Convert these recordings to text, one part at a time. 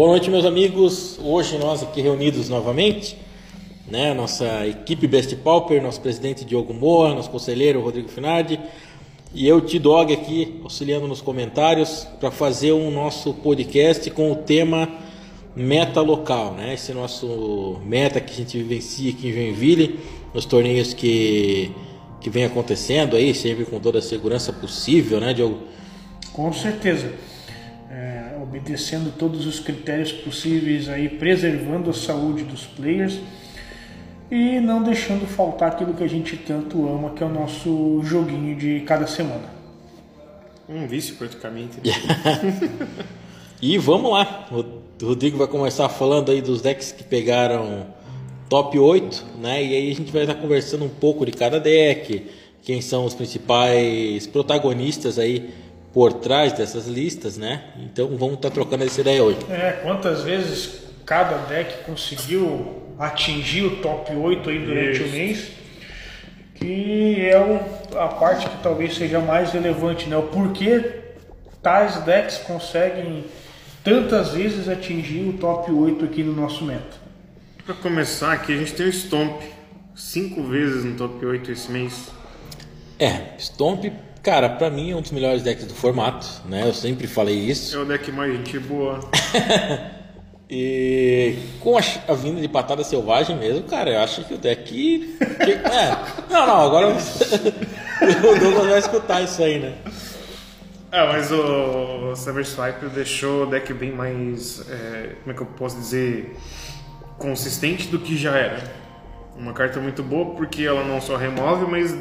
Boa noite, meus amigos. Hoje nós aqui reunidos novamente, né? Nossa equipe Best Pauper, nosso presidente Diogo Moa, nosso conselheiro Rodrigo Finardi e eu, T-Dog, aqui auxiliando nos comentários para fazer um nosso podcast com o tema meta local, né? Esse nosso meta que a gente vivencia aqui em Joinville, nos torneios que, que vem acontecendo aí, sempre com toda a segurança possível, né, Diogo? Com certeza obedecendo todos os critérios possíveis aí, preservando a saúde dos players e não deixando faltar aquilo que a gente tanto ama, que é o nosso joguinho de cada semana. Um vício praticamente. e vamos lá, o Rodrigo vai começar falando aí dos decks que pegaram top 8, né? E aí a gente vai estar conversando um pouco de cada deck, quem são os principais protagonistas aí por trás dessas listas, né? Então vamos estar tá trocando essa ideia hoje. É, quantas vezes cada deck conseguiu atingir o top 8 aí durante Isso. o mês? Que é o, a parte que talvez seja mais relevante, né? O porquê tais decks conseguem tantas vezes atingir o top 8 aqui no nosso meta. Para começar aqui, a gente tem o Stomp cinco vezes no top 8 esse mês. É, Stomp Cara, pra mim é um dos melhores decks do formato, né? Eu sempre falei isso. É o deck mais gente boa. e com a, a, vinda de patada selvagem mesmo, cara, eu acho que o deck. Que, é, não, não, agora o Douglas vai escutar isso aí, né? É, mas o Savage Swipe deixou o deck bem mais. É, como é que eu posso dizer? Consistente do que já era. Uma carta muito boa porque ela não só remove, mas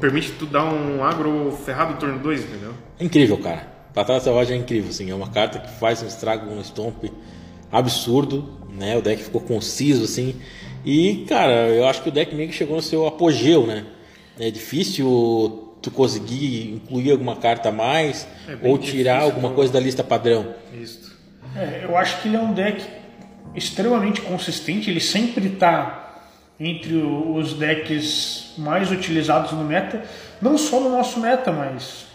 permite tu dar um agro ferrado no turno 2, entendeu? É incrível, cara. Batalha Selvagem é incrível, assim. É uma carta que faz um estrago, um stomp absurdo, né? O deck ficou conciso, assim. E, cara, eu acho que o deck meio que chegou no seu apogeu, né? É difícil tu conseguir incluir alguma carta a mais é ou tirar difícil, alguma coisa da lista padrão. Isso. É, eu acho que ele é um deck extremamente consistente, ele sempre está entre os decks mais utilizados no meta, não só no nosso meta, mas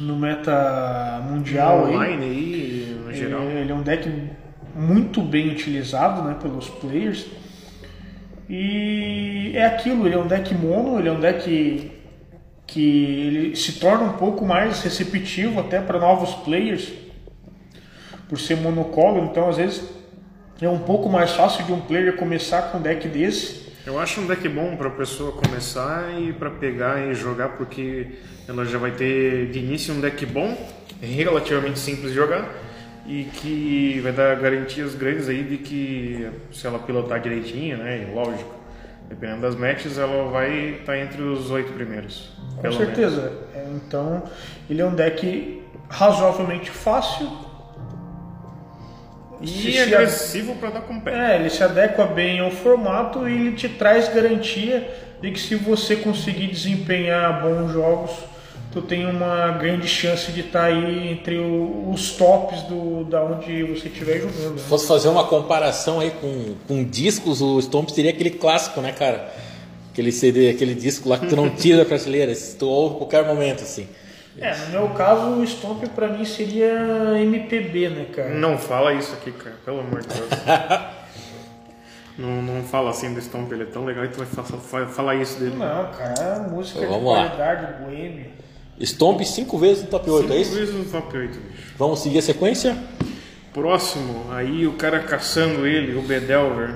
no meta mundial online aí, no geral. Ele, ele é um deck muito bem utilizado, né, pelos players. E é aquilo, ele é um deck mono, ele é um deck que ele se torna um pouco mais receptivo até para novos players por ser monocolo, então às vezes é um pouco mais fácil de um player começar com um deck desse. Eu acho um deck bom para a pessoa começar e para pegar e jogar, porque ela já vai ter de início um deck bom, relativamente simples de jogar e que vai dar garantias grandes aí de que se ela pilotar direitinho, né, e lógico, dependendo das matches, ela vai estar tá entre os oito primeiros. Com certeza. É, então, ele é um deck razoavelmente fácil e agressivo para dar com o pé. É, ele se adequa bem ao formato e ele te traz garantia de que se você conseguir desempenhar bons jogos, tu tem uma grande chance de estar tá aí entre os tops do, da onde você estiver jogando. Né? Se fosse fazer uma comparação aí com, com discos, o Stomp seria aquele clássico, né, cara? Aquele CD, aquele disco lá que tu não tira da prateleira, se tu ouve qualquer momento, assim. É, no meu caso, o Stomp pra mim seria MPB, né, cara? Não fala isso aqui, cara, pelo amor de Deus. não, não fala assim do Stomp, ele é tão legal que tu vai falar isso dele. Não, cara, música então, de qualidade, boêmio. Stomp cinco vezes no top 8, cinco é isso? Cinco vezes no top 8, bicho. Vamos seguir a sequência? Próximo, aí o cara caçando ele, o Bedelver.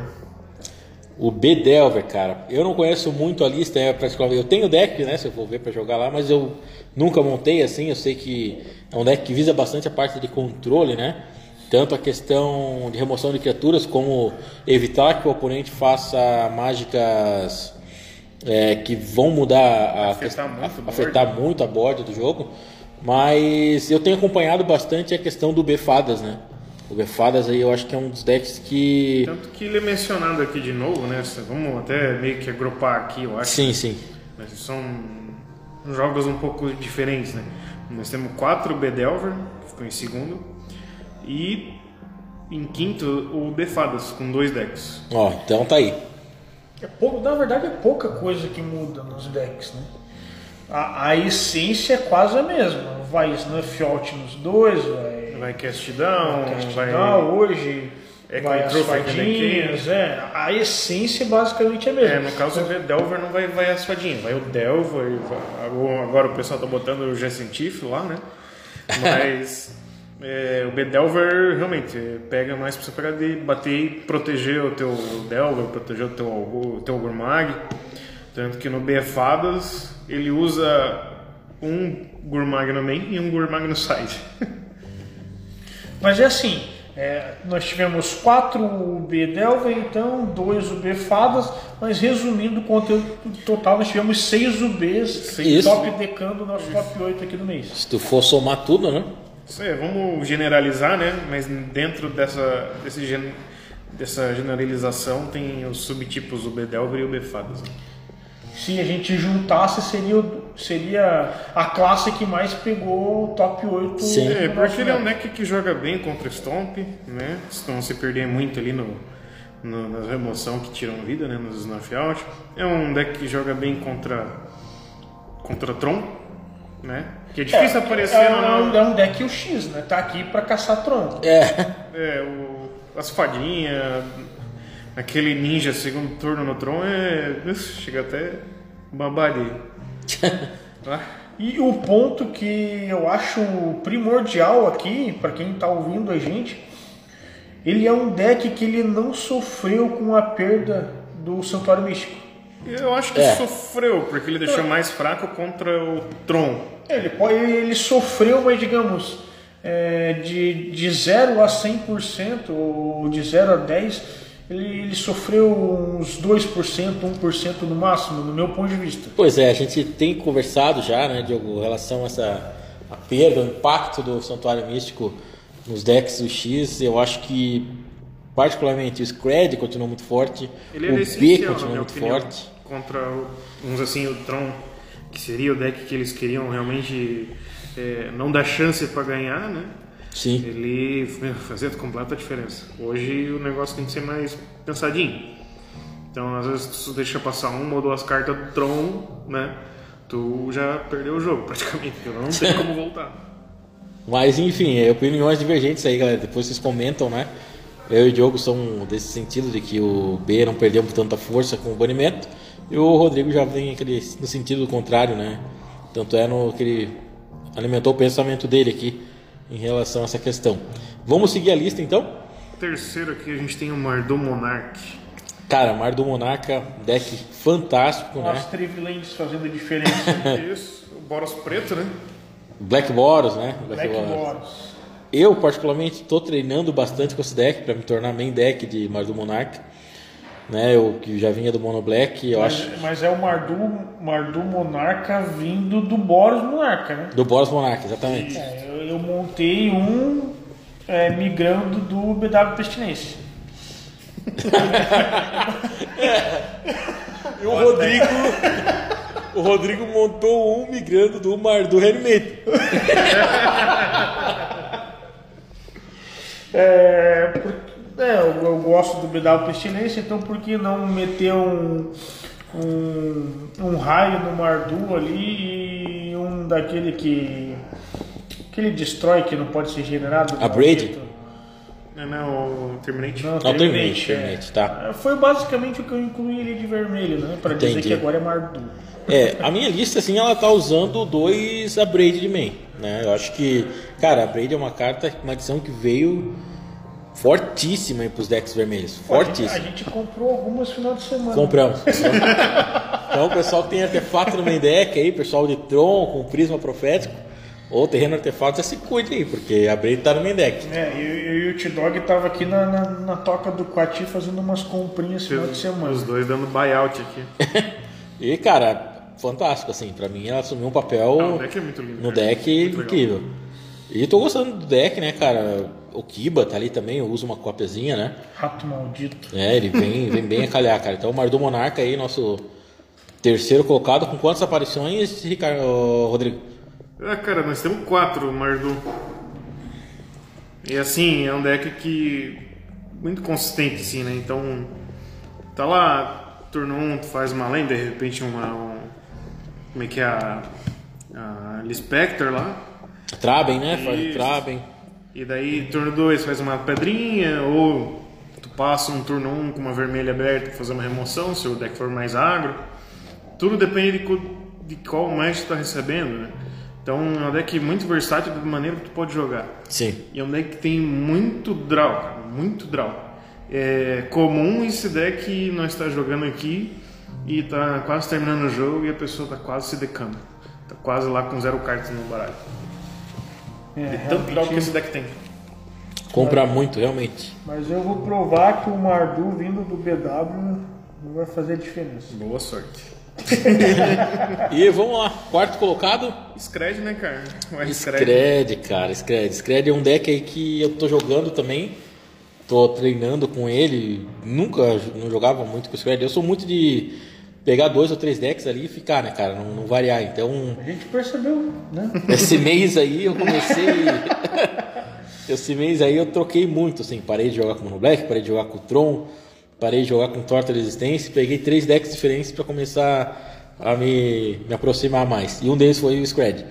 O Bedelver, cara. Eu não conheço muito a lista, é praticamente. Eu tenho deck, né? Se eu for ver para jogar lá, mas eu nunca montei assim. Eu sei que é um deck que visa bastante a parte de controle, né? Tanto a questão de remoção de criaturas, como evitar que o oponente faça mágicas é, que vão mudar a, afetar, muito, a, afetar muito a board do jogo. Mas eu tenho acompanhado bastante a questão do B-Fadas, né? O Befadas aí eu acho que é um dos decks que. Tanto que ele é mencionado aqui de novo, né? Vamos até meio que agrupar aqui, eu acho. Sim, sim. Mas são jogos um pouco diferentes, né? Nós temos quatro Bedelver, que ficou em segundo, e em quinto o Befadas, com dois decks. Ó, então tá aí. É pouco, na verdade é pouca coisa que muda nos decks, né? A, a essência é quase a mesma. Vai Snuff Out nos dois, vai Vai cast down, vai. Não, hoje É vai com as fadinhas, é. A essência basicamente é a mesma. É, no caso o Delver não vai, vai as fadinhas, vai o Delver, vai- agora o pessoal tá botando o Jessen Tiff lá, né? Mas é, o Bedelver realmente é, pega mais pra você pegar de bater e proteger o teu Delver, proteger o teu, o teu Gurmag. Tanto que no BFadas ele usa um Gurmag no main e um Gurmag no side. Mas é assim, é, nós tivemos quatro UB Delver, então, dois UB Fadas, mas resumindo o conteúdo total, nós tivemos seis UBs Isso. top decando o nosso top 8 aqui no mês. Se tu for somar tudo, né? Isso aí, vamos generalizar, né? Mas dentro dessa, desse gen- dessa generalização tem os subtipos do Bedelver e o Befadas. Né? Se a gente juntasse, seria, o- seria a classe que mais pegou o top 8 Sim. É, porque ele é um deck que joga bem contra Stomp, né? Se não se perder muito ali no, no- na remoção que tiram vida, né? Nos snuff out. É um deck que joga bem contra contra Tron, né? Que é difícil aparecer é, um, é um deck UX, né? Tá aqui pra caçar tronco. É. É, o, as fadinhas, aquele ninja segundo turno no Tron é. Chega até babaria. Ah, E o ponto que eu acho primordial aqui, para quem está ouvindo a gente, ele é um deck que ele não sofreu com a perda do Santuário Místico. eu acho que É. sofreu, porque ele deixou mais fraco contra o Tron. Ele, pode, ele sofreu, mas digamos, é, de, de 0 a 100%, ou de 0 a 10%, ele, ele sofreu uns 2%, 1% no máximo, no meu ponto de vista. Pois é, a gente tem conversado já, né, Diogo, em relação a essa a perda, o impacto do Santuário Místico nos decks do X. Eu acho que, particularmente, o Scred continua muito forte, Ele é o B continua muito opinião, forte. contra, dizer assim, o Tron, que seria o deck que eles queriam realmente é, não dar chance para ganhar, né? Sim. Ele meu, fazia completa diferença. Hoje o negócio tem que ser mais pensadinho. Então, às vezes, tu deixa passar uma ou duas cartas do Tron, né? Tu já perdeu o jogo, praticamente, porque não tem como voltar. Mas enfim, é opiniões divergentes aí, galera. Depois vocês comentam, né? Eu e o Diogo são desse sentido de que o B não perdeu tanta força com o banimento. E o Rodrigo já vem aquele, no sentido contrário, né? Tanto é no que ele alimentou o pensamento dele aqui em relação a essa questão. Vamos seguir a lista então? Terceiro aqui a gente tem o Mardum Monarch. Cara, Mar do Monarca, deck fantástico, né? As Trivilands fazendo diferença. Isso, o Boros Preto, né? Black Boros, né? Black Boros. Boros. Eu, particularmente, estou treinando bastante com esse deck para me tornar main deck de Mar do Monarca. Né, eu que já vinha do Mono Black, eu acho. Mas, mas é o Mardu, Mardu Monarca vindo do Boros Monarca, né? Do Boros Monarca, exatamente. É, eu, eu montei um é, migrando do BW Pestinense. E o Rodrigo. o Rodrigo montou um migrando do Mar do Helmet. É, é, eu, eu gosto do BW Pestilência, então por que não meter um, um, um raio no Mardu ali e um daquele que. Que ele destrói, que não pode ser generado? A Braid? É, né? O Terminate. Não, Não, Terminate, Terminate, é. Tá. É, Foi basicamente o que eu incluí ali de vermelho, né? Pra dizer Entendi. que agora é Mardu. É, a minha lista, assim, ela tá usando dois Abrade de main, né? Eu acho que, cara, a Braid é uma carta, uma adição que veio fortíssima aí pros decks vermelhos. A Fortíssima. gente comprou algumas final de semana. Compramos. então, o pessoal que tem artefato no main deck aí, pessoal de Tron com prisma profético, ou terreno artefato, já se cuide aí, porque a Braid tá no main deck. É, eu, eu e o T-Dog tava aqui na, na, na toca do Quati fazendo umas comprinhas final de semana. Os dois dando buyout aqui. E, cara, fantástico, assim, pra mim ela assumiu um papel Ah, o deck é muito lindo, no deck Muito legal. incrível. E tô gostando do deck, né, cara? O Kiba tá ali também, eu uso uma cópiazinha, né? Rato maldito. É, ele vem, vem bem a calhar, cara. Então o Mardu Monarca aí, nosso terceiro colocado, com quantas aparições, Ricardo, Rodrigo? Ah, cara, nós temos quatro Mardu. E assim, é um deck que. muito consistente, assim, né? Então. Tá lá, turno 1, um, tu faz uma lenda, de repente uma. Um, como é que é a. A Lispector lá. Traben, né? Faz. Traben. E daí, turno 2 faz uma pedrinha, ou tu passa um turno 1 um com uma vermelha aberta pra fazer uma remoção, se o deck for mais agro. Tudo depende de, de qual mais tu tá recebendo, né? Então é um deck muito versátil da maneira que tu pode jogar. Sim. E é um deck que tem muito draw, cara, muito draw. É comum esse deck nós estar jogando aqui e tá quase terminando o jogo e a pessoa tá quase se decando. Tá quase lá com zero cartas no baralho. É, De tanto draw que esse deck tem. Compra muito, realmente. Mas eu vou provar que o Mardu vindo do BW não vai fazer diferença. Boa sorte. E vamos lá, quarto colocado. Scred, né, cara? O Scred. Scred, cara, Scred. Scred é um deck aí que eu tô jogando também. Tô treinando com ele. Nunca não jogava muito com o Scred. Eu sou muito de pegar dois ou três decks ali e ficar, né, cara? Não, não variar. Então, A gente percebeu, né? esse mês aí eu comecei. esse mês aí eu troquei muito, assim. Parei de jogar com o Mono Black, parei de jogar com o Tron, parei de jogar com Torta Resistência. Peguei três decks diferentes para começar a me, me aproximar mais. E um deles foi o Scred.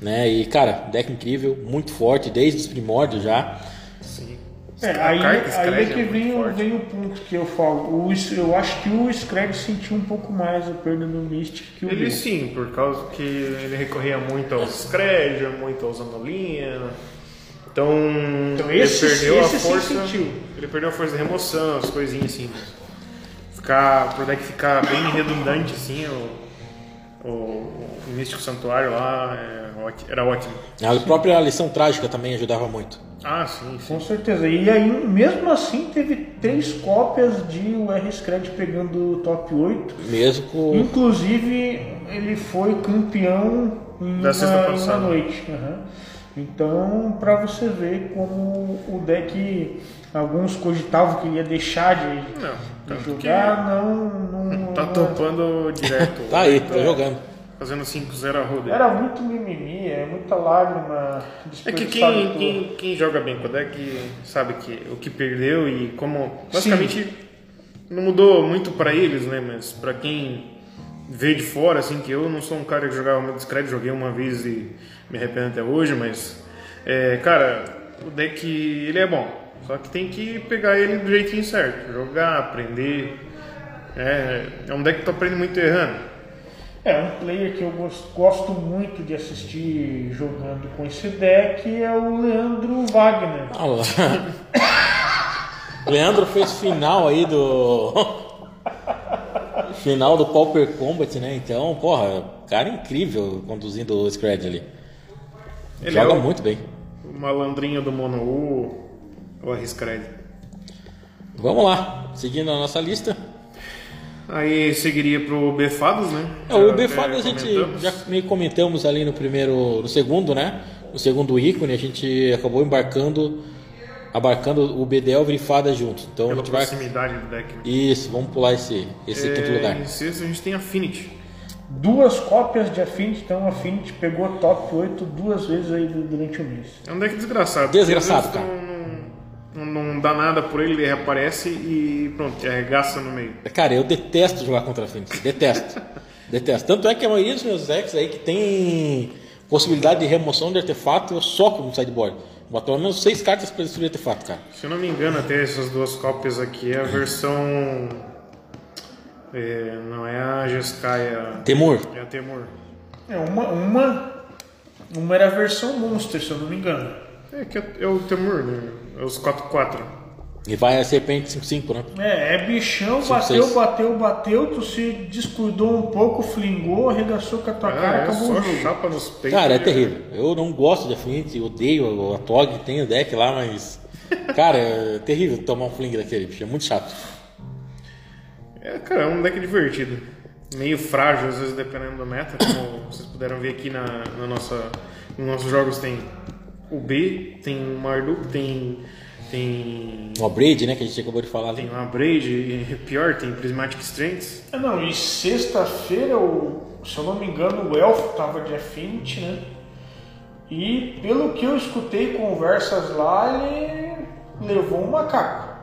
Né? E, cara, deck incrível, muito forte, desde os primórdios já. Sim. É, aí, aí é que muito vem, o- forte. vem o ponto que eu falo. O, eu acho que o Scred sentiu um pouco mais a perda do Mystic que o Ele Bill. sim, por causa que ele recorria muito aos Scred, muito aos Anolinha. Então, Então ele esse- perdeu esse a sim força. sentiu. Ele perdeu a força de remoção, as coisinhas assim. Ficar, pro deck ficar bem redundante assim, o, o, o Místico Santuário lá é era ótimo. A própria lição trágica também ajudava muito. Ah, sim, sim. Com certeza. E aí, mesmo assim, teve três cópias de o R-Scred pegando o top 8. Mesmo com. Inclusive, ele foi campeão em Da uma, noite. aham. Então, para você ver como o deck, alguns cogitavam que ia deixar de, Não, de jogar, não, não. Tá não- topando direto. Tá aí, tá jogando. Fazendo 5-0 a roda. Era muito mimimi, é muita lágrima. É que quem, quem, quem joga bem com o deck sabe que o que perdeu e como. Basicamente não mudou muito pra eles, né? Mas pra quem vê de fora, assim, que eu não sou um cara que jogava muito discreto, joguei uma vez e me arrependo até hoje, mas. É, cara, o deck ele é bom. Só que tem que pegar ele do jeitinho certo. Jogar, aprender. É, é um deck que tu aprende muito errando. É, um player que eu gos- gosto muito de assistir jogando com esse deck é o Leandro Wagner. Ah lá. Leandro fez final aí do. final do Pauper Combat, né? Então, porra, cara incrível conduzindo o Scred ali. Ele Joga é o- muito bem. O malandrinho do Mono U, o Arriscred. Vamos lá, seguindo a nossa lista. Aí seguiria pro Befados, né? É, o Já Befado até a gente comentamos. já meio comentamos ali no primeiro, no segundo, né? No segundo ícone a gente acabou embarcando, abarcando o Bedelver e Fada juntos. Então a Pela gente vai. proximidade do deck. né? Isso, vamos pular esse, esse quinto É, lugar. Em sexto a gente tem Affinity. Duas cópias de Affinity, então o Affinity pegou top 8 duas vezes aí du- durante o mês. É um deck desgraçado. Desgraçado, cara. Não, não, dá nada por ele, ele reaparece e pronto, te arregaça no meio. Cara, eu detesto jogar contra a Phoenix. Detesto. detesto. Tanto é que a maioria dos meus decks aí que tem possibilidade de remoção de artefato, eu soco no sideboard. Boto pelo menos seis cartas para destruir artefato, cara. Se eu não me engano, até essas duas cópias aqui é a versão. é, não é a Jeskai, Temur. é a Temur. É, uma, uma, uma era a versão Monster, se eu não me engano. É que é, é o Temur, né? É os 4-4. E vai a serpente 5-5, né? É, é bichão, Cinco, bateu, seis. bateu, bateu, tu se descuidou um pouco, flingou, arregaçou com a tua cara, Ah, é acabou só o jogo. chapa nos peitos. Cara, é e- terrível. Eu não gosto de Affinity, odeio a Tog, tem o deck lá, mas. Cara, é terrível tomar um fling daquele, bicho. É muito chato. É, cara, é um deck divertido. Meio frágil, às vezes, dependendo do meta. Como vocês puderam ver aqui na, na nossa, nos nossos jogos, tem o B, tem o Marduk, tem, tem, Uma Braid, né? Que a gente acabou de falar tem ali. uma Braid, e pior, tem Prismatic Strengths. Ah, não, e sexta-feira, o- se eu não me engano, o Elfo tava de Affinity, né? E pelo que eu escutei conversas lá, ele levou um macaco.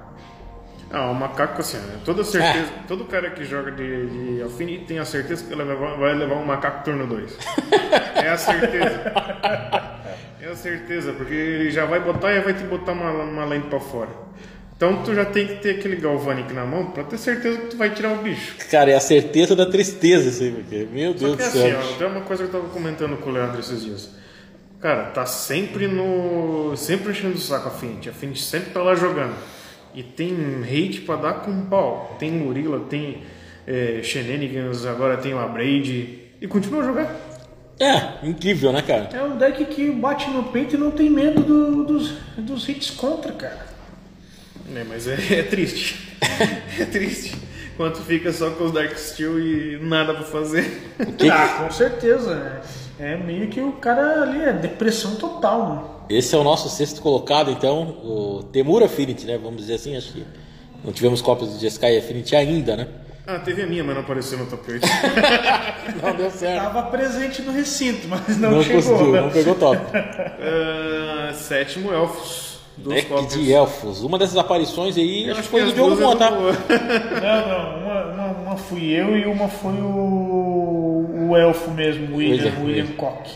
Ah, o macaco, assim, né? toda certeza, todo cara que joga de, de Affinity tem a certeza que ele vai levar, vai levar um macaco turno 2. é a certeza. É certeza, porque ele já vai botar e vai te botar uma, uma lente pra fora. Então tu já tem que ter aquele Galvanic na mão pra ter certeza que tu vai tirar o bicho. Cara, é a certeza da tristeza isso aí, porque, meu Deus do assim, céu. ó, tem uma coisa que eu tava comentando com o Leandro esses dias. Cara, tá sempre no. sempre enchendo o saco a Fint. A Fint sempre tá lá jogando. E tem hate pra dar com pau. Tem Murila, tem é, Shenanigans, agora tem o Abrade. E continua a jogar. É, incrível, né, cara? É um deck que bate no peito e não tem medo do- dos, dos hits contra, cara. É, mas é, é triste. é triste. Quando fica só com os Dark Steel e nada pra fazer. Que- Ah, com certeza. É, é meio que o cara ali é depressão total, né? Esse é o nosso sexto colocado, então, o Temur Affinity, né? Vamos dizer assim, acho que não tivemos cópias do Sky Affinity ainda, né? Ah, teve a minha, mas não apareceu no top 8. Não deu certo. Tava presente no recinto, mas não, Não, chegou. conseguiu, né? não pegou top. Ah, sétimo, Elfos. Deck cópias. de elfos. Uma dessas aparições aí, Eu acho que foi do Diogo é tá? Moa. Não, não, uma, uma, uma fui eu e uma foi o, o elfo mesmo, o William, William, William William. Koch.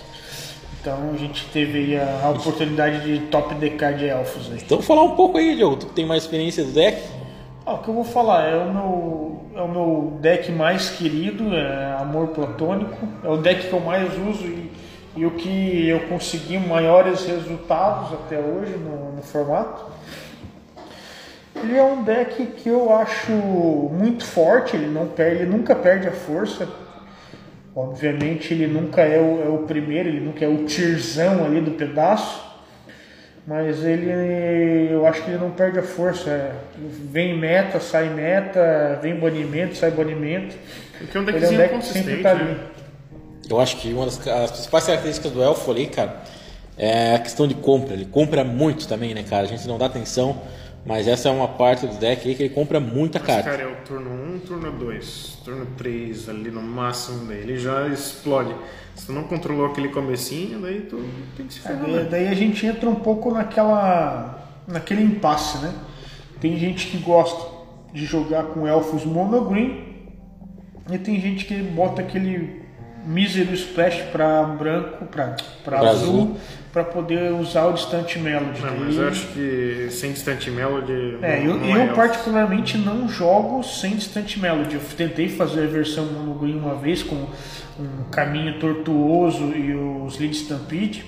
Então a gente teve aí a, a oportunidade de top DK de elfos aí. Então falar um pouco aí, Diogo. Tu que tem mais experiência do deck. Ah, o que eu vou falar é o meu, é o meu deck mais querido, é Amor Platônico. É o deck que eu mais uso e, e o que eu consegui maiores resultados até hoje no, no formato. Ele é um deck que eu acho muito forte, ele, não perde, ele nunca perde a força. Obviamente ele nunca é o, é o primeiro, ele nunca é o tierzão ali do pedaço. Mas ele, eu acho que ele não perde a força. é, Vem meta, sai meta, vem banimento, sai banimento. Porque é um Ele é um deckzinho deck que sempre consistente, tá ali. né? Eu acho que uma das as principais características do elfo ali, cara, é a questão de compra. Ele compra muito também, né, cara? A gente não dá atenção, mas essa é uma parte do deck aí que ele compra muita Mas, carta. cara, é o turno 1, turno 2, turno 3 ali no máximo, daí ele já explode. Se tu não controlou aquele comecinho, daí tu tem que se ferrar. Daí, né? daí a gente entra um pouco naquela, naquele impasse, né? Tem gente que gosta de jogar com elfos monogreen e tem gente que bota aquele mísero splash para branco, para Pra azul, azul. para poder usar o distante melody. Não, mas eu acho que sem Distant Melody. É, não, eu, não eu elfo. particularmente não jogo sem Distant Melody. Eu tentei fazer a versão monogreen uma vez com um caminho tortuoso e os Lead Stampede,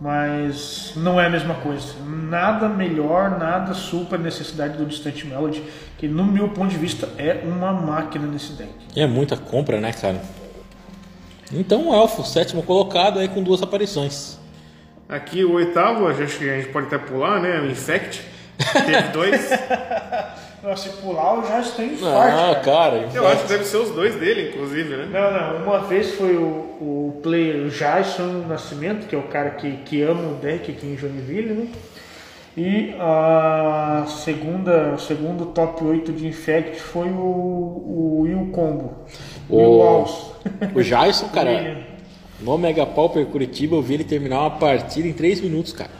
mas não é a mesma coisa. Nada melhor, nada supra a necessidade do Distant Melody, que no meu ponto de vista é uma máquina nesse deck. É muita compra, né, cara? Então o elfo, sétimo colocado aí com duas aparições. Aqui o oitavo, acho que a gente pode até pular, né? O Infect. Teve dois. Se pular eu já estou em Ah, forte. cara. Eu acho que deve ser os dois dele, inclusive, né? Não, não. Uma vez foi o, o player Jason Nascimento, que é o cara que, que ama o deck aqui em Joinville, né? E a segunda, o segundo top 8 de Infect foi o, o Will Combo. O- Will Walls. O Jason, cara, no Mega Pauper Curitiba eu vi ele terminar uma partida em 3 minutos, cara.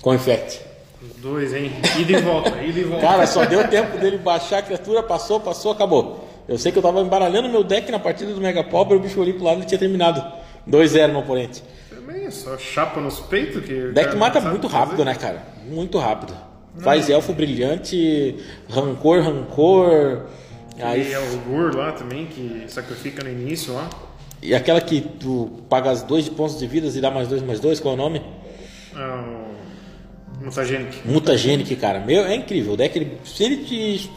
Com Infect. Os dois, hein? Ida e volta, ida e volta. Cara, só deu tempo dele baixar a criatura, passou, passou, acabou. Eu sei que eu tava embaralhando meu deck na partida do Mega Pauper, o bicho olhou pro lado e tinha terminado. 2-0 no oponente. Também é só chapa nos peitos que. O deck mata não muito fazer. rápido, né, cara? Muito rápido. Faz elfo brilhante, rancor, rancor. E Aí, é o Gur lá também, que sacrifica no início lá. e aquela que tu paga as dois de pontos de vidas e dá mais dois, mais dois, qual é o nome? É o Mutagenic. Mutagenic, cara. Meu, é incrível. O deck, ele, se ele te.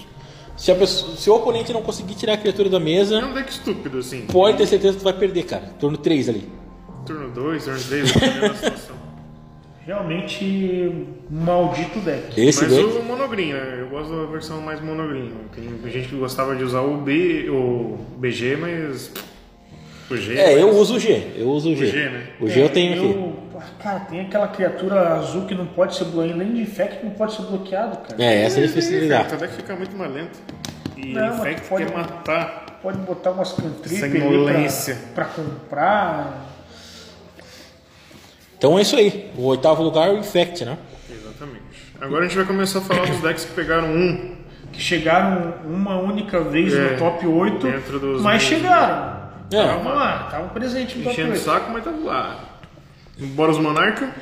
Se, a pessoa- se o oponente não conseguir tirar a criatura da É mesa, um deck estúpido, assim. pode ter certeza que tu vai perder, cara. Turno 3 ali. Turno 2, turno 3, dependendo da situação. Realmente maldito deck. Esse Mas deck. o monogreen, né? Eu gosto da versão mais monogreen. Tem gente que gostava de usar o B, o BG, mas. O G. É, eu mas- uso o G. Eu uso o G. O G, né? O G eu tenho aqui. Cara, tem aquela criatura azul que não pode ser bloqueada, nem de Infect não pode ser bloqueado, cara. É, essa é difícil de lidar. teu deck fica muito mais lento. E Não, o Infect pode- quer matar. Pode botar umas cantrip Sanguinolência. ali pra, pra comprar. Então é isso aí. O oitavo lugar é o Infect, né? Exatamente. Agora a gente vai começar a falar dos decks que pegaram um. Que chegaram uma única vez É, no top 8, dentro dos mas chegaram. É. Vamos lá, estavam presentes no top Enchendo o 8. saco, mas tava lá. Boros Monarca.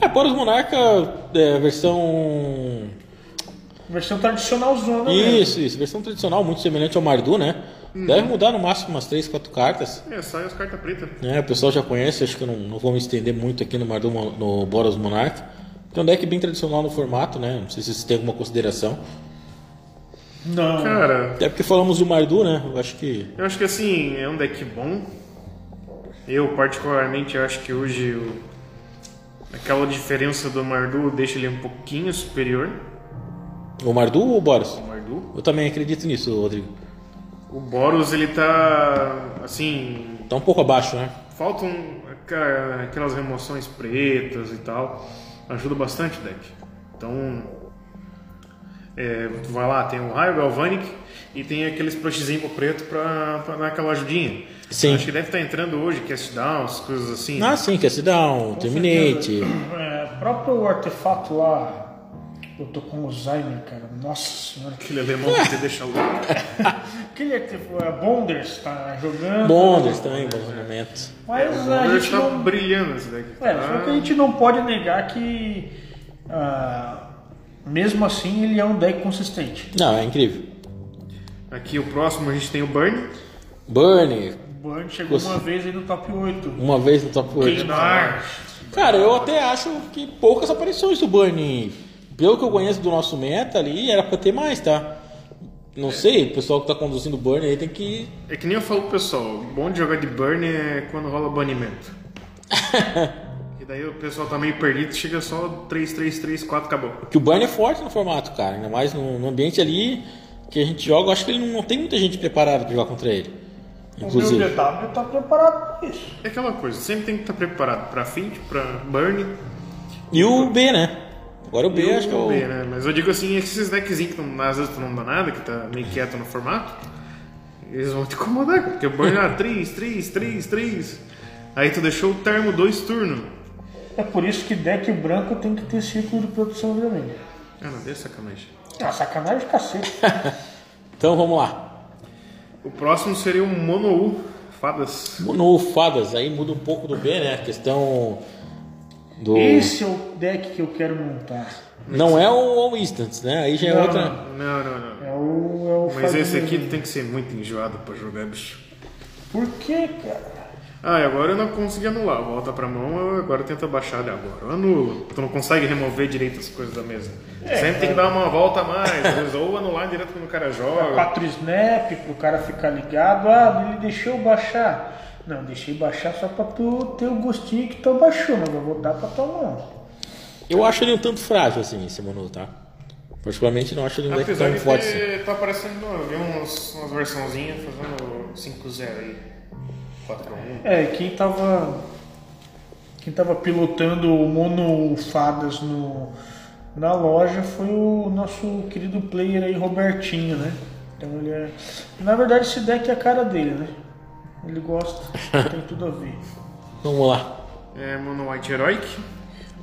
É, Boros Monarca, é, versão. Versão tradicional zona mesmo. Isso, isso, versão tradicional, muito semelhante ao Mardu, né? Deve mudar no máximo umas 3, 4 cartas. É, sai as cartas pretas. né? o pessoal já conhece, acho que eu não, não vou me estender muito aqui no Mardu, no Boros Monarca. É um deck bem tradicional no formato, né? Não sei se vocês têm alguma consideração. Não. Cara, Até porque falamos do Mardu, né? Eu acho que. eu acho que assim, é um deck bom. Eu, particularmente, acho que hoje o- aquela diferença do Mardu deixa ele um pouquinho superior O Mardu ou o Boros? ao Mardu. Eu também acredito nisso, Rodrigo. O Boros, ele tá, assim, Tá um pouco abaixo, né? faltam aquelas remoções pretas e tal. Ajuda bastante o deck. Então, é, vai lá, tem o Raio Galvanic e tem aqueles plushizinho preto pra, pra dar aquela ajudinha. Sim. Acho que deve estar entrando hoje, Cast Downs, coisas assim. Ah, sim, Cast Down, Terminate. É, próprio artefato lá. Eu tô com Alzheimer, cara. Nossa senhora. Aquele alemão que te deixa louco. Aquele artefato. É, Bonders tá jogando. Bonders também, bons momentos. Mas O a gente tá não. brilhando esse deck. É, tá? só que a gente não pode negar que. ah, mesmo assim, ele é um deck consistente. Não, é incrível. Aqui o próximo a gente tem o Burn. Burn, O Burn chegou Você- uma vez aí no top 8. uma vez no top 8. Queimar. Cara, eu até acho que poucas aparições do Burn. Pelo que eu conheço do nosso meta ali, era pra ter mais, tá? Não sei, o pessoal que tá conduzindo o Burn aí tem que. É que nem eu falo pro pessoal, o bom de jogar de Burn é quando rola banimento. e daí o pessoal tá meio perdido, chega só 3, 3, 3, 4, acabou. Que o Burn é forte no formato, cara. Ainda mais no, no ambiente ali que a gente joga, eu acho que ele não, não tem muita gente preparada pra jogar contra ele. O meu Inclusive. DW tá preparado pra isso. É aquela coisa, sempre tem que estar preparado pra Fint, pra Burn E o B, né? Agora o B e acho que é o. B, né? Mas eu digo assim, esses deckzinhos que não, às vezes tu não dá nada, que tá meio quieto no formato, eles vão te incomodar, porque o Burn é 3, 3, 3, 3. Aí tu deixou o termo dois turnos. É por isso que deck branco tem que ter círculo de produção vermelha. Ah, não, deu sacanagem. Ah, sacanagem de cacete. Então vamos lá. O próximo seria o Mono U, Fadas. No Fadas, aí muda um pouco do B, né? A questão do. Esse é o deck que eu quero montar. Não é o All Instants, né? Aí já é Não, outra. Não, não, não. É o. É o Mas esse aqui tem que ser muito enjoado pra jogar, bicho. Por que, cara? Ah, e agora eu não consegui anular. Volta pra mão, eu agora tenta baixar ele agora. Eu anulo. Tu não consegue remover direito as coisas da mesa. Sempre tem que dar uma volta a mais. às vezes, ou anular direto quando o cara joga. 4 snap pro cara ficar ligado. Ah, ele deixou baixar. Não, deixei baixar só pra tu ter o gostinho que tu baixou, mas eu vou dar pra tua mão. Eu acho ele um tanto frágil, assim, esse Manu, tá? Particularmente não acho ele um deck tão forte assim. ter, tá aparecendo, eu vi umas, umas versãozinhas fazendo 5-0 aí. 4-1. É, quem tava. Quem tava pilotando o Mono Fadas no, na loja foi o nosso querido player aí, Robertinho, né? Então ele é. Na verdade esse deck é a cara dele, né? Ele gosta, tem tudo a ver. Vamos lá. É Mono White Heroic.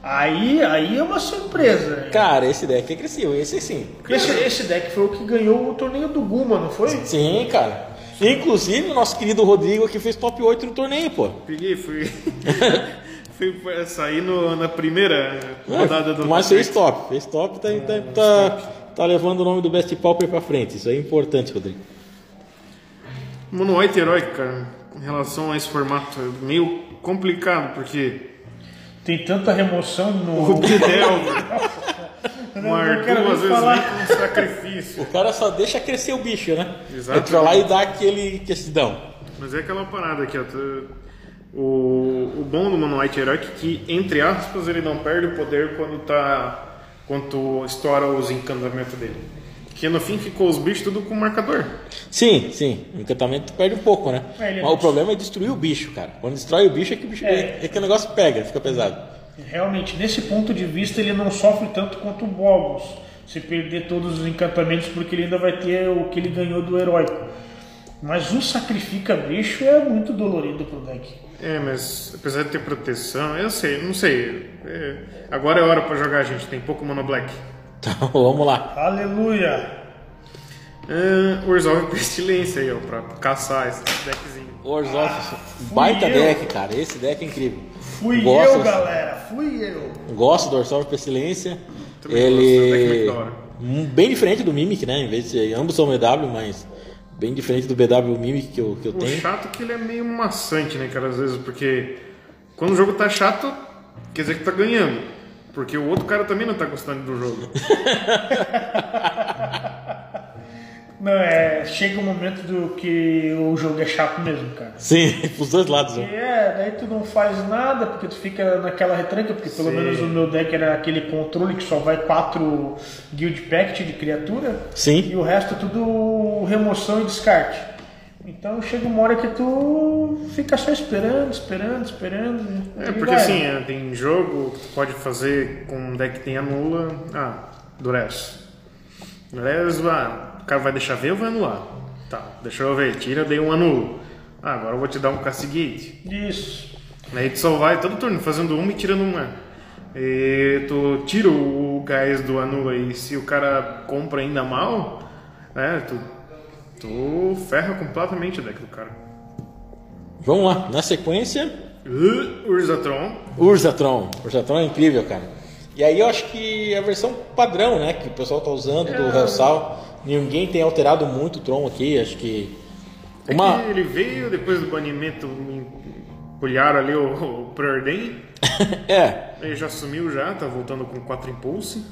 Aí, aí é uma surpresa. Cara, esse deck é agressivo, esse sim. Esse, esse deck foi o que ganhou o torneio do Guma, não foi? Sim, cara. Inclusive, o nosso querido Rodrigo aqui fez top 8 no torneio, pô. Peguei, fui. fui sair no, na primeira rodada do. Mas fez top, fez top, tá, tá, tá, tá levando o nome do Best Pauper pra frente. Isso é importante, Rodrigo. Mono White Heroic, cara, em relação a esse formato, é meio complicado, porque Tem tanta remoção o no. Bidel, não Nem às vezes falar. nem com sacrifício. O cara só deixa crescer o bicho, né? Exatamente. Entra lá e dá aquele questidão. Mas é aquela parada aqui, ó. tu- O, o bom do Mono White Heroic é que, entre aspas, ele não perde o poder quando tá. quando tu estoura os encantamentos dele. Que no fim ficou os bichos tudo com marcador. Sim, sim. O encantamento perde um pouco, né? É, é Mas o problema é destruir o bicho, cara. Quando destrói o bicho é que o bicho É. é, que o negócio pega, fica pesado. Realmente, nesse ponto de vista, ele não sofre tanto quanto o Bogos. Se perder todos os encantamentos, porque ele ainda vai ter o que ele ganhou do heróico. Mas o sacrifica bicho é muito dolorido pro deck. É, mas apesar de ter proteção, eu sei, não sei. É, agora é hora pra jogar, gente. Tem pouco Mono Black. Então vamos lá. Aleluia! É, o Resolve Pestilência aí, ó, pra caçar esse deckzinho. Orzhov, fui baita eu. deck, cara. Esse deck é incrível. Fui Gosto. eu, galera. Fui eu. Gosto do Pestilência. Também gosto, Ele. é da hora. Hum, Bem diferente do Mimic, né? Em vez de. Ambos são BW, mas. Bem diferente do BW Mimic que eu, que eu O tenho. chato é que ele é meio maçante, né, cara, às vezes, porque quando o jogo tá chato, quer dizer que tá ganhando. Porque o outro cara também não tá gostando do jogo. Não, é. Chega um momento do que o jogo é chato mesmo, cara. Sim, pros dois lados. E né? é, daí tu não faz nada, porque tu fica naquela retranca, porque pelo Sim. menos o meu deck era aquele controle que só vai quatro guild pact de criatura. Sim. E o resto tudo remoção e descarte. Então chega uma hora que tu fica só esperando, esperando, esperando. É, e porque vai. assim, é, tem jogo que tu pode fazer com um deck que tem anula. Ah, Durez. Durez, ah, o cara vai deixar ver ou vai anular? Tá, deixa eu ver, tira, dei um anulo. Ah, agora eu vou te dar um castigate. Isso. Aí tu só vai todo turno fazendo uma e tirando uma. E tu tira o gás do anula e se o cara compra ainda mal, né, tu, tu ferra completamente o deck do cara. Vamos lá, na sequência, Uh, Urzatron. Urzatron. Urzatron é incrível, cara. E aí eu acho que a versão padrão, né, que o pessoal tá usando do É. Hellsal, ninguém tem alterado muito o Tron aqui, acho que É uma que ele veio depois do banimento, empulharam ali o, o Preordain, é, ele já sumiu já, tá voltando com 4 Impulse.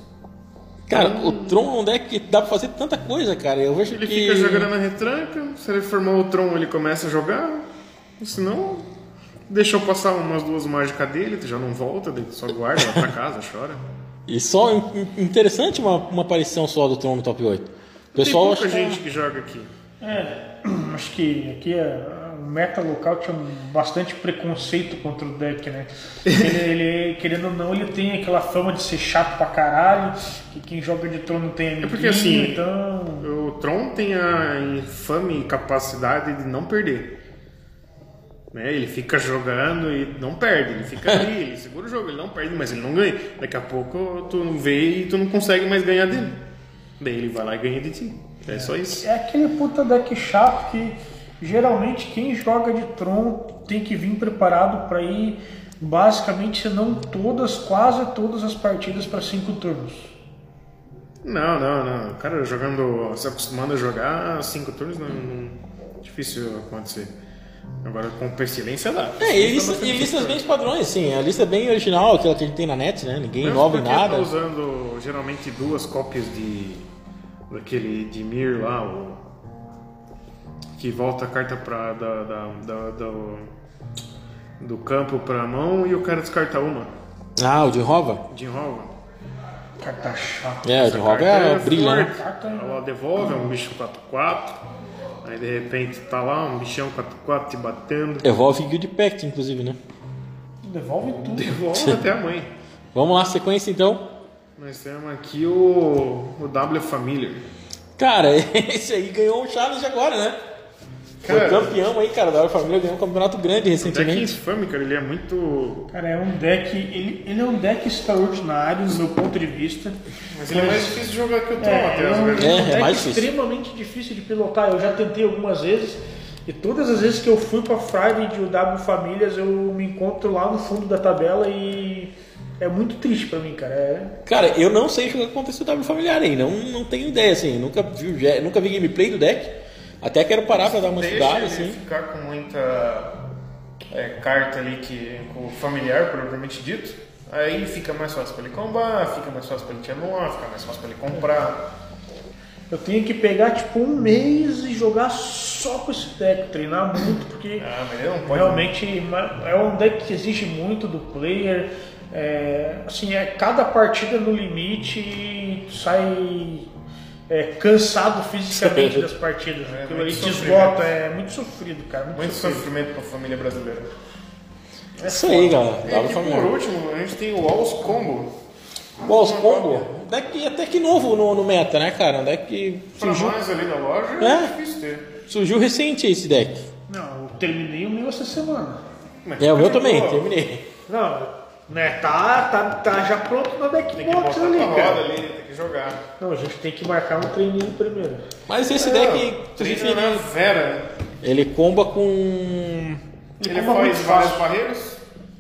cara, o Tron é um deck que dá pra fazer tanta coisa, cara. Eu vejo Ele que fica jogando na retranca, se ele formar o Tron ele começa a jogar, senão deixou passar umas duas mágicas dele, tu já não volta, só guarda, vai pra casa, chora. E só in- interessante uma, uma aparição só do Tron no top 8. Pessoal Tem pouca que gente que joga aqui. É, acho que aqui é, o meta local tinha bastante preconceito contra o deck, né? Ele, ele, querendo ou não, ele tem aquela fama de ser chato pra caralho, que quem joga de trono não tem amiguinho, porque, assim, então... O Tron tem a infame capacidade de não perder. Né? Ele fica jogando e não perde, ele fica ali, ele segura o jogo, ele não perde, mas ele não ganha. Daqui a pouco tu não vê e tu não consegue mais ganhar dele. Daí ele vai lá e ganha de ti. É só isso. É aquele puta deck chato que geralmente quem joga de Tron tem que vir preparado pra ir basicamente, se não todas, quase todas as partidas pra cinco turnos. Não, não, não. O cara jogando, se acostumando a jogar cinco turnos, não, não- difícil acontecer. Agora com pestilência dá. É, e, lista, e listas bem padrões, sim. A lista é bem original, aquela que a gente tem na net, né? Ninguém Mesmo inova em nada. Tá usando geralmente duas cópias de daquele de Mir lá, o que volta a carta pra, da, da, da- do, do campo pra mão e o cara descarta uma. Ah, o de Rova? De enrolva. Carta chato. É, o de Rova é, brilha, né? Carta- Ela devolve, é um bicho 4-4. Aí de repente tá lá um bichão 4-4 te batendo. Evolve Guild Pact, inclusive, né? Devolve tudo. Devolve até a mãe. Vamos lá, sequência então. Nós temos aqui o, o W Familiar. Cara, esse aí ganhou um challenge agora, né? Foi Cara. campeão aí, cara. Da Hora Família ganhou um campeonato grande O deck recentemente. infame, cara, ele é muito. Cara, é um deck. Ele, ele é um deck extraordinário no meu ponto de vista. Mas ele é mais difícil de jogar que o Tron É, até é um. É, um é deck mais difícil. extremamente difícil de pilotar. Eu já tentei algumas vezes e todas as vezes que eu fui pra Friday de W Famílias eu me encontro lá no fundo da tabela e é muito triste pra mim, cara. É, Cara, eu não sei jogar contra esse W familiar aí. Não, não tenho ideia, assim. Nunca vi, o nunca vi gameplay do deck. Até quero parar pra dar uma Deixa estudada, ele assim. ficar com muita é, carta ali que, com o familiar, propriamente dito. Aí fica mais fácil pra ele combar, fica mais fácil pra ele te anular, fica mais fácil pra ele comprar. eu tenho que pegar tipo um mês e jogar só com esse deck, treinar muito, porque Ah, não realmente ma- é um deck que exige muito do player. É, assim, é cada partida no limite e tu sai é, cansado fisicamente das partidas. É, Aquilo muito ali te sofrimento. esgota, é muito sofrido, cara. Muito, Muito sofrido. sofrimento pra família brasileira. É isso aí, galera. E W aqui por último, a gente tem o Walls Combo. Boss Combo. Deck até que novo no, no meta, né, cara? Um deck que Pra surgiu, nós ali na loja é, É. difícil ter. surgiu recente esse deck. Não, eu terminei o meu essa semana. Mas É, o meu também, terminei. Não, né, tá, tá, tá já pronto na deck ali, pra cara. roda ali, tem que jogar. Não, a gente tem que marcar um treininho primeiro. Mas esse É, deck, inclusive, na Vera. ele comba com. Ele comba muito faz várias barreiras.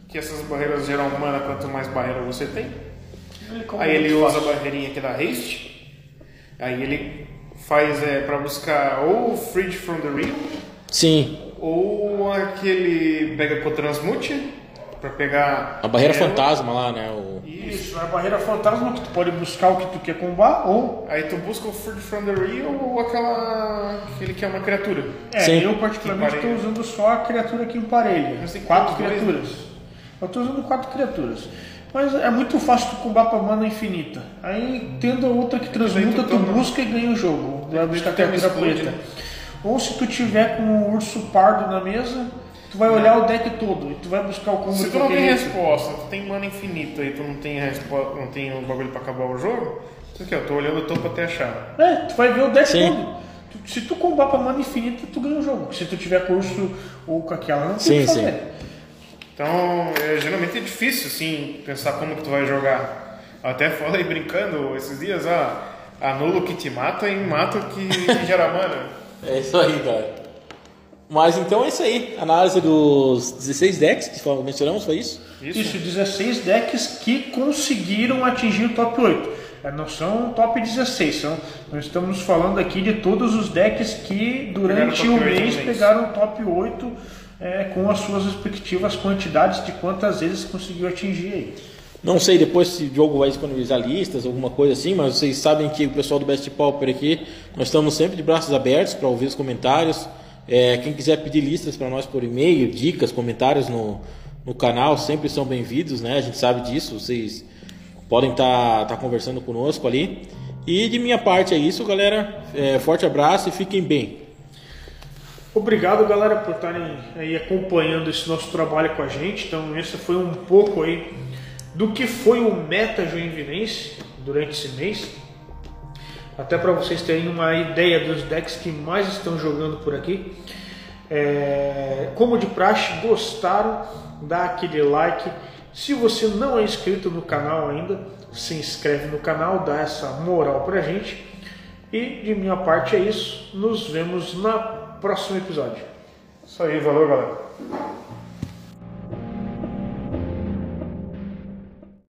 que essas barreiras geram mana quanto mais barreira você tem. Ele Aí ele usa a fácil. barreirinha aqui da haste. Aí ele faz é, para buscar ou Freed from the Real, Sim, ou aquele pega com Transmute, para pegar. a barreira fantasma lá, né? O... Isso, a barreira fantasma que tu pode buscar o que tu quer combar ou. Aí tu busca o Freed from the Real ou aquela. aquele que é uma criatura. É, Sim. eu particularmente estou usando só a criatura que emparelha. Mas tem Quatro dois, criaturas. Eu estou usando quatro criaturas. Mas é muito fácil tu combar pra mana infinita. Aí tendo a outra que transmuta, tu busca e ganha o jogo. Vai buscar a criatura explode, preta. Ou se tu tiver com o urso pardo na mesa, tu vai olhar o deck todo e tu vai buscar o combo Se tu não tem resposta, tu tem mana infinita e tu não tem resposta, não tem um bagulho pra acabar o jogo, isso aqui, ó, tô olhando o topo até achar. É, tu vai ver o deck Sim. todo. Tu- Se tu combar pra mana infinita, tu ganha o jogo. Se tu tiver com o urso ou com aquela, não tem Sim, que fazer. sim. Então, é, geralmente é difícil, assim, pensar como que tu vai jogar. Eu até falei brincando esses dias, ah, anula o que te mata e mata o que, que gera mana. É isso aí, cara. Mas então é isso aí. Análise dos 16 decks que mencionamos, foi isso? Isso. Isso, 16 decks que conseguiram atingir o top 8. É, Não são top 16, são, nós estamos falando aqui de todos os decks que durante o mês pegaram o top 8 é, com as suas respectivas quantidades de quantas vezes conseguiu atingir aí. Não sei depois se o jogo vai disponibilizar listas, alguma coisa assim, mas vocês sabem que o pessoal do Best Pauper aqui, nós estamos sempre de braços abertos para ouvir os comentários. É, quem quiser pedir listas para nós por e-mail, dicas, comentários no, no canal, sempre são bem-vindos, né? A gente sabe disso, vocês podem estar conversando conosco ali. E de minha parte é isso, galera. É, forte abraço e fiquem bem. Obrigado, galera, por estarem aí acompanhando esse nosso trabalho com a gente. Então, esse foi um pouco aí do que foi o Meta Joinvilense durante esse mês. Até para vocês terem uma ideia dos decks que mais estão jogando por aqui. É, como de praxe, gostaram? Dá aquele like. Se você não é inscrito no canal ainda, se inscreve no canal, dá essa moral pra gente. E de minha parte é isso. Nos vemos no próximo episódio. Isso aí, valeu, galera.